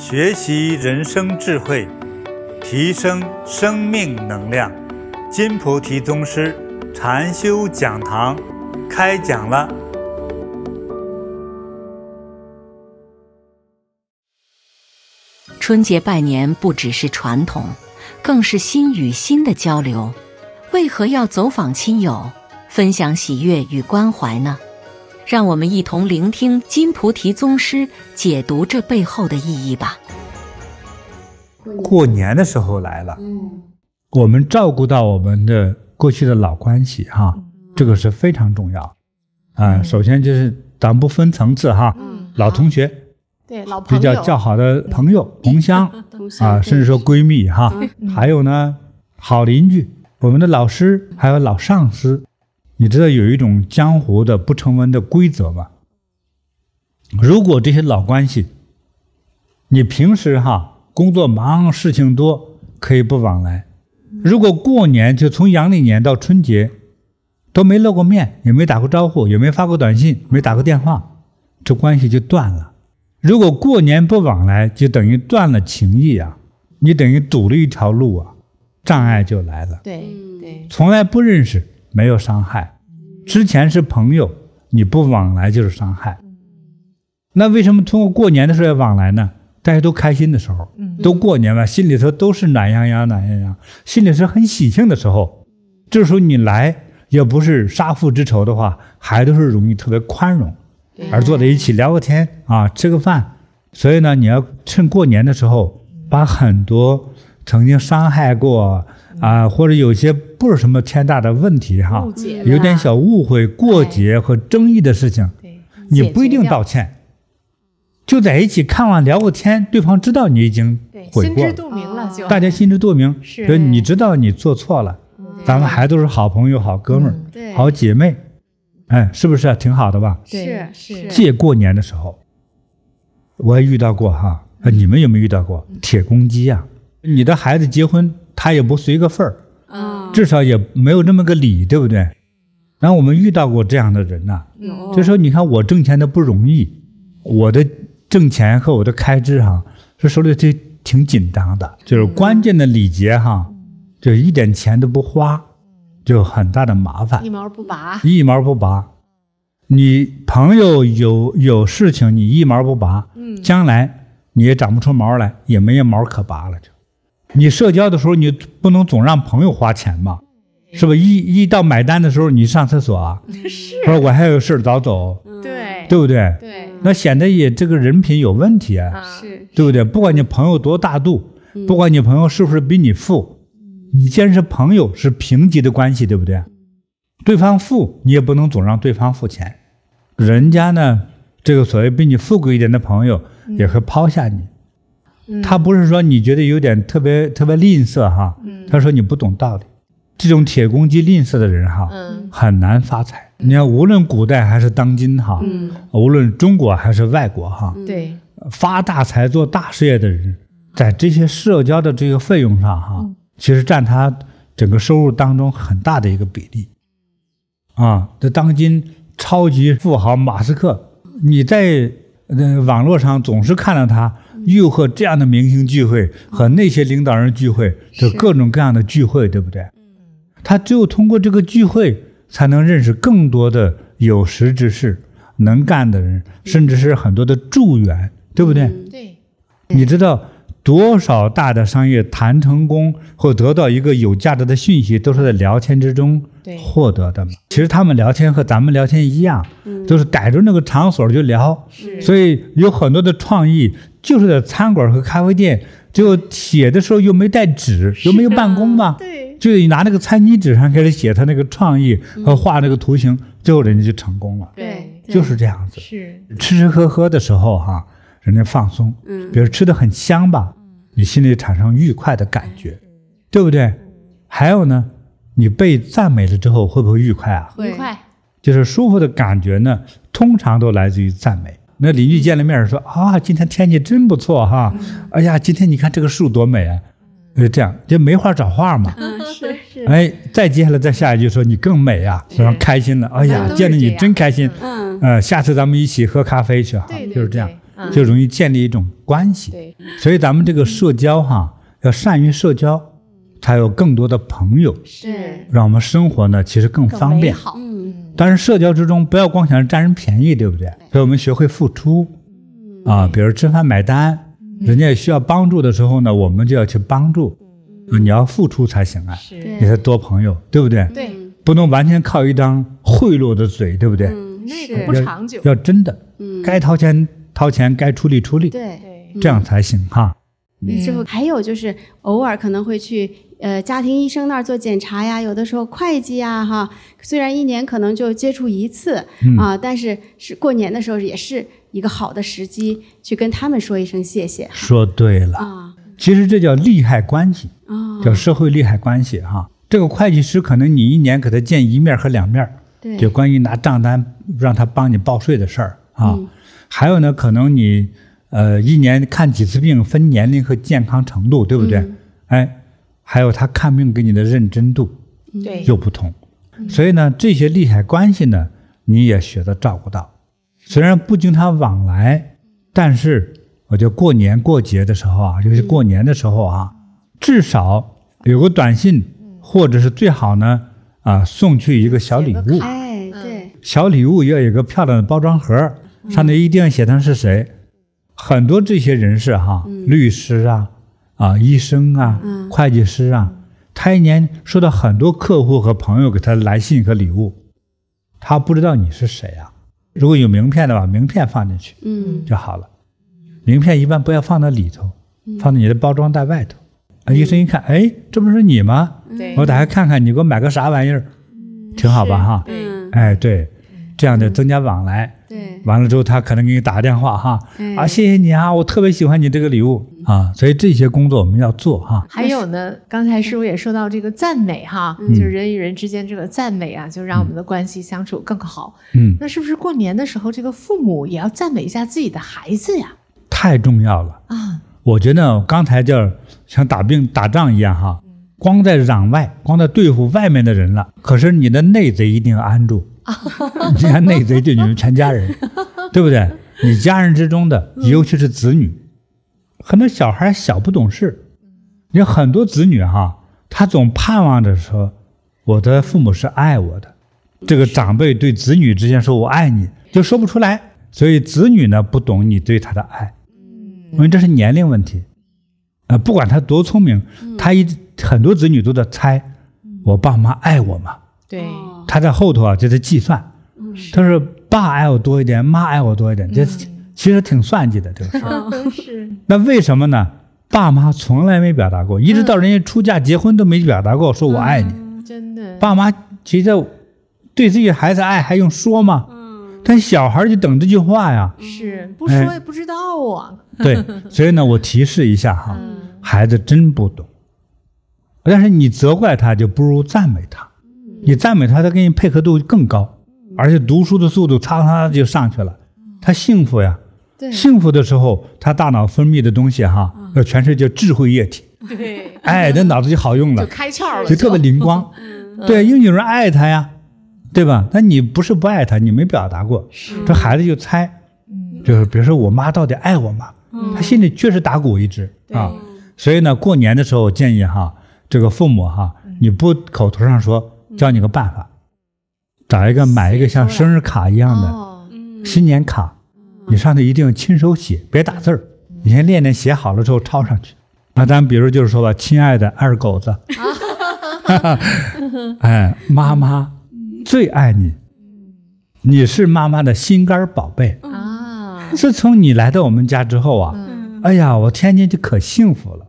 学习人生智慧，提升生命能量。金菩提宗师禅修讲堂开讲了。春节拜年不只是传统，更是心与心的交流。为何要走访亲友，分享喜悦与关怀呢？让我们一同聆听金菩提宗师解读这背后的意义吧。过年的时候来了，我们照顾到我们的过去的老关系哈，这个是非常重要。啊。首先就是咱不分层次哈，老同学，对老朋友，比较较好的朋友同乡啊，甚至说闺蜜哈，还有呢好邻居，我们的老师还有老上司。你知道有一种江湖的不成文的规则吗？如果这些老关系，你平时哈工作忙事情多，可以不往来；如果过年就从阳历年到春节，都没露过面，也没打过招呼，也没发过短信，没打过电话，这关系就断了。如果过年不往来，就等于断了情谊啊，你等于堵了一条路啊，障碍就来了。对对，从来不认识。没有伤害，之前是朋友，你不往来就是伤害。那为什么通过过年的时候要往来呢？大家都开心的时候，都过年了，心里头都是暖洋洋、暖洋洋，心里是很喜庆的时候。这时候你来，要不是杀父之仇的话，还都是容易特别宽容，而坐在一起聊个天啊，吃个饭。所以呢，你要趁过年的时候，把很多曾经伤害过。啊，或者有些不是什么天大的问题哈，有点小误会、过节和争议的事情，你不一定道歉，就在一起看完聊个天，对方知道你已经悔过了，心知肚明了就，大家心知肚明，所以你知道你做错了，咱们还都是好朋友、好哥们儿、好姐妹，哎，是不是挺好的吧？是是。借过年的时候，我也遇到过哈，你们有没有遇到过铁公鸡呀？你的孩子结婚。他也不随个份儿，至少也没有这么个礼，对不对？然后我们遇到过这样的人呐，就说你看我挣钱的不容易，我的挣钱和我的开支哈，这手里这挺紧张的，就是关键的礼节哈，就一点钱都不花，就很大的麻烦，一毛不拔，一毛不拔。你朋友有有事情，你一毛不拔，将来你也长不出毛来，也没有毛可拔了就。你社交的时候，你不能总让朋友花钱嘛，是吧？一一到买单的时候，你上厕所啊，是，说我还有事早走，对，对不对？对，那显得也这个人品有问题啊，是，对不对？不管你朋友多大度，不管你朋友是不是比你富，你既然是朋友，是平级的关系，对不对？对方富，你也不能总让对方付钱，人家呢，这个所谓比你富贵一点的朋友，也会抛下你。他不是说你觉得有点特别特别吝啬哈，他说你不懂道理，这种铁公鸡吝啬的人哈，很难发财。你看，无论古代还是当今哈，无论中国还是外国哈，对，发大财做大事业的人，在这些社交的这个费用上哈，其实占他整个收入当中很大的一个比例。啊，这当今超级富豪马斯克，你在呃网络上总是看到他。又和这样的明星聚会，和那些领导人聚会，就各种各样的聚会，对不对？他只有通过这个聚会，才能认识更多的有识之士、能干的人，甚至是很多的助缘，对不对？对。你知道多少大的商业谈成功或得到一个有价值的讯息，都是在聊天之中获得的嘛？其实他们聊天和咱们聊天一样，都是逮住那个场所就聊，所以有很多的创意。就是在餐馆和咖啡店，就写的时候又没带纸，又没有办公嘛，对，就拿那个餐巾纸上开始写他那个创意和画那个图形，最后人家就成功了。对，就是这样子。是。吃吃喝喝的时候哈，人家放松，嗯，比如吃的很香吧，你心里产生愉快的感觉，对不对？还有呢，你被赞美了之后会不会愉快啊？愉快，就是舒服的感觉呢，通常都来自于赞美。那邻居见了面说啊，今天天气真不错哈！哎呀，今天你看这个树多美啊！就这样就没话找话嘛。是 是。哎，再接下来再下一句说你更美啊，非常开心了。哎呀，见了你真开心。嗯。呃，下次咱们一起喝咖啡去哈，就是这样。嗯就容易建立一种关系。对，所以咱们这个社交哈，要善于社交，才有更多的朋友，是让我们生活呢其实更更方便。好。嗯但是社交之中，不要光想着占人便宜，对不对？所以我们学会付出啊，比如吃饭买单，人家也需要帮助的时候呢，我们就要去帮助。啊你要付出才行啊，是你才多朋友，对不对？对，不能完全靠一张贿赂的嘴，对不对？嗯那是个不长久。要真的，嗯该掏钱掏钱，该出力出力，对。对，这样才行哈。师傅还有就是偶尔可能会去呃家庭医生那儿做检查呀，有的时候会计呀哈，虽然一年可能就接触一次、嗯。啊，但是是过年的时候也是一个好的时机去跟他们说一声谢谢说对了，啊。其实这叫利害关系，啊，叫社会利害关系哈。这个会计师可能你一年给他见一面和两面，对。就关于拿账单让他帮你报税的事儿啊。嗯还有呢，可能你呃一年看几次病，分年龄和健康程度，对不对？嗯哎，还有他看病给你的认真度对，又不同，所以呢，这些利害关系呢，你也学着照顾到。虽然不经常往来，但是我觉得过年过节的时候啊，尤其过年的时候啊，至少有个短信，或者是最好呢啊送去一个小礼物。哎对，小礼物要有一个漂亮的包装盒，上面一定要写上是谁。很多这些人士哈，律师啊，啊，医生啊，嗯会计师啊，他一年收到很多客户和朋友给他来信和礼物，他不知道你是谁啊。如果有名片的话，名片放进去嗯就好了。名片一般不要放到里头，放在你的包装袋外头。啊，医生一看，哎，这不是你吗？我打开看看，你给我买个啥玩意儿，挺好吧哈？哎，对，这样就增加往来。对，完了之后，他可能给你打个电话哈，哎啊，谢谢你啊，我特别喜欢你这个礼物啊，所以这些工作我们要做哈。还有呢，刚才师傅也说到这个赞美哈，嗯就是人与人之间这个赞美啊，就让我们的关系相处更好。嗯，那是不是过年的时候，这个父母也要赞美一下自己的孩子呀？太重要了。啊，我觉得刚才就像打病打仗一样哈，光在攘外，光在对付外面的人了，可是你的内贼一定要安住。你看内贼就你们全家人，对不对？你家人之中的，尤其是子女，很多小孩小不懂事，有很多子女哈，他总盼望着说，我的父母是爱我的。这个长辈对子女之间说“我爱你”，就说不出来，所以子女呢不懂你对他的爱。因为这是年龄问题，呃，不管他多聪明，他一很多子女都在猜，我爸妈爱我吗？对，哦他在后头啊就在计算，他说爸爱我多一点，妈爱我多一点，这其实挺算计的这个事儿。是，那为什么呢？爸妈从来没表达过，一直到人家出嫁结婚都没表达过，说我爱你。嗯。真的，爸妈其实对自己孩子爱还用说吗？但小孩就等这句话呀。是。不说也不知道啊。对，所以呢，我提示一下哈，嗯。孩子真不懂，但是你责怪他就不如赞美他，你赞美他，他跟你配合度更高，而且读书的速度嚓嚓就上去了，他幸福呀。幸福的时候，他大脑分泌的东西哈，那全是叫智慧液体，对，哎，这脑子就好用了就了，开窍了，就特别灵光。对，因为有人爱他呀，对吧？但你不是不爱他，你没表达过，这孩子就猜，就是比如说我妈到底爱我吗？他心里确实打鼓一直啊。所以呢，过年的时候我建议哈，这个父母哈，你不口头上说，教你个办法，找一个买一个像生日卡一样的哦，新年卡，你上头一定要亲手写，别打字儿，你先练练写好了之后抄上去。那咱比如就是说吧，亲爱的二狗子，哎，妈妈最爱你，你是妈妈的心肝宝贝。啊，自从你来到我们家之后啊，哎呀，我天天就可幸福了。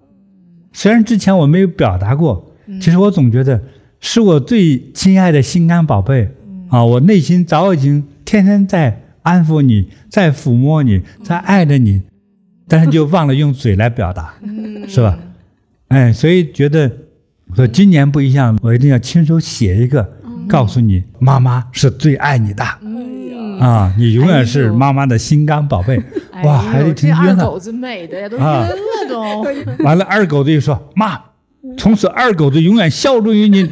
虽然之前我没有表达过，其实我总觉得是我最亲爱的心肝宝贝啊，我内心早已经天天在安抚你，在抚摸你，在爱着你，但是就忘了用嘴来表达，是吧？哎，所以觉得说今年不一样，我一定要亲手写一个，告诉你妈妈是最爱你的。啊，你永远是妈妈的心肝宝贝。哎哇，孩子呦，听晕了。这二狗子美的呀，都晕啊了都。完了，二狗子就说：“妈，从此二狗子永远效忠于您。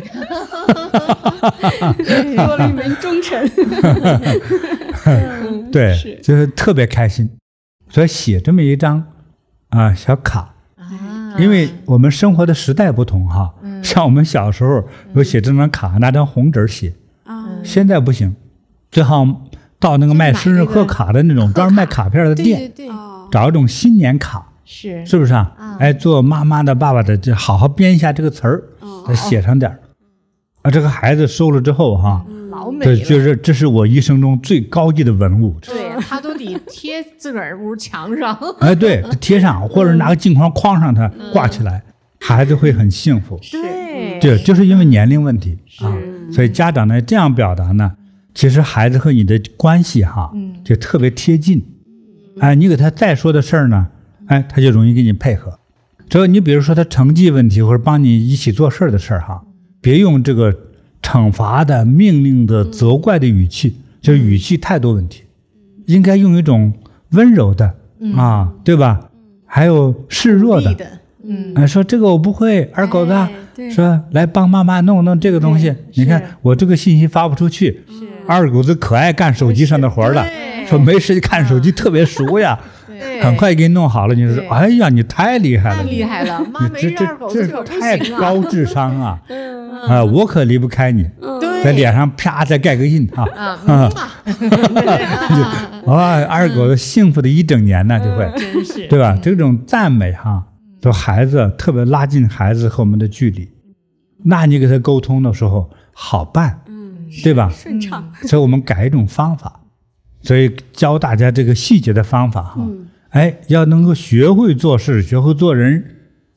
多了一门忠臣。对，就是特别开心。所以写这么一张啊小卡，啊，因为我们生活的时代不同哈，像我们小时候有写这张卡，拿张红纸写，啊，现在不行，最好到那个卖生日贺卡的那种专门卖卡片的店，对对，哦，找一种新年卡，是。是不是啊？啊哎，做妈妈的、爸爸的，就好好编一下这个词儿，哦再写上点儿啊。这个孩子收了之后哈，对，老美了，就是这是我一生中最高级的文物。对他都得贴自个儿屋墙上，哎，对，贴上或者拿个镜框框上它，挂起来，孩子会很幸福。对，这就是因为年龄问题啊，所以家长呢这样表达呢，其实孩子和你的关系哈，就特别贴近。哎，你给他再说的事儿呢，哎，他就容易给你配合。这个你比如说他成绩问题或者帮你一起做事儿的事儿哈，别用这个惩罚的、命令的、责怪的语气，就是语气态度问题，应该用一种温柔的啊，对吧？还有示弱的，的，嗯，哎，说这个我不会，二狗子。哎说来帮妈妈弄弄这个东西，你看我这个信息发不出去，二狗子可爱干手机上的活了，说没事看手机特别熟呀，对很快给你弄好了。你说对，哎呀，你太厉害太了，厉害了，妈没你这这这太高智商啊！啊，我可离不开你，在，脸上啪再盖个印啊！啊，嗯嘛，哇，二狗子幸福的一整年呢，就会。真是，对吧？这种赞美哈，对孩子特别拉近孩子和我们的距离。那你给他沟通的时候好办，嗯，对吧？顺畅，所以我们改一种方法，所以教大家这个细节的方法哈。嗯哎，要能够学会做事，学会做人，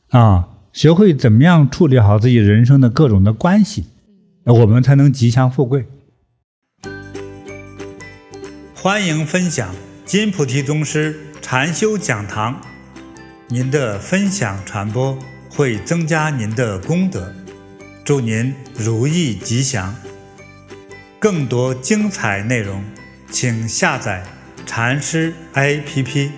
啊，学会怎么样处理好自己人生的各种的关系，我们才能吉祥富贵。欢迎分享金菩提宗师禅修讲堂，您的分享传播会增加您的功德，祝您如意吉祥。更多精彩内容，请下载禅师 APP。